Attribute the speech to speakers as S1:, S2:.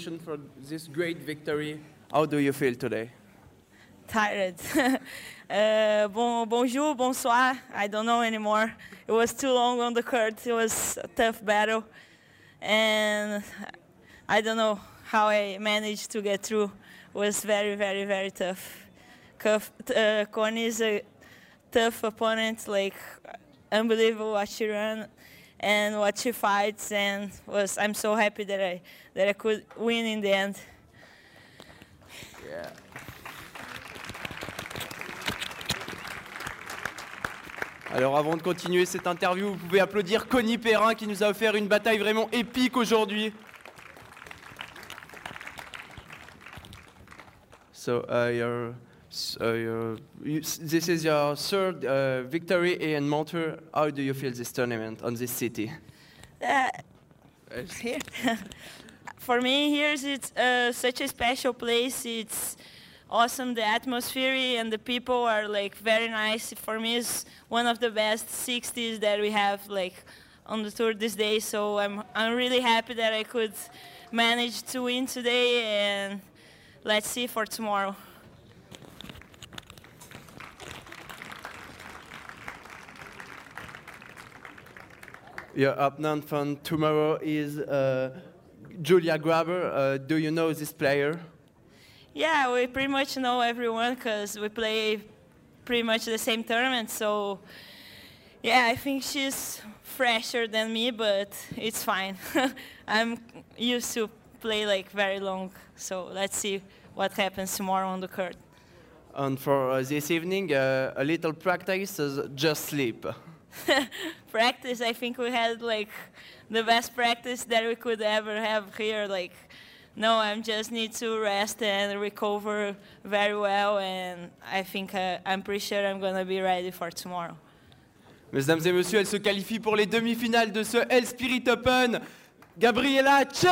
S1: for this great victory. How do you feel today?
S2: Tired. uh, bon, bonjour, bonsoir. I don't know anymore. It was too long on the court. It was a tough battle. And I don't know how I managed to get through. It was very, very, very tough. Cuff, uh, Conny is a tough opponent, like unbelievable what she ran and what she fights and was I'm so happy that I that I could win in the end.
S1: Yeah. Alors avant de continuer cette interview, vous pouvez applaudir Connie Perrin qui nous a offert une bataille vraiment épique aujourd'hui. So uh, your, uh, your, you, this is your third uh, victory in Montreux. How do you feel this tournament on this city?
S2: Uh, here. For me, here it's uh, such a special place. It's awesome. The atmosphere and the people are like very nice. For me, it's one of the best 60s that we have like on the tour this day. So I'm I'm really happy that I could manage to win today, and let's see for tomorrow.
S1: Your opponent from tomorrow is uh, Julia Grabher. Uh, do you know this player?
S2: Yeah, we pretty much know everyone because we play pretty much the same tournament. So, yeah, I think she's fresher than me, but it's fine. I'm used to play like very long. So let's see what happens tomorrow on the court.
S1: And for uh, this evening, uh, a little practice just sleep.
S2: practice, I think we had like the best practice that we could ever have here. Like, no, I just need to rest and recover very well, and I think uh, I'm pretty sure I'm gonna be ready for tomorrow.
S1: Mesdames et messieurs, elle se qualifie pour les demi-finales de ce Elle Spirit Open. Gabriela Ce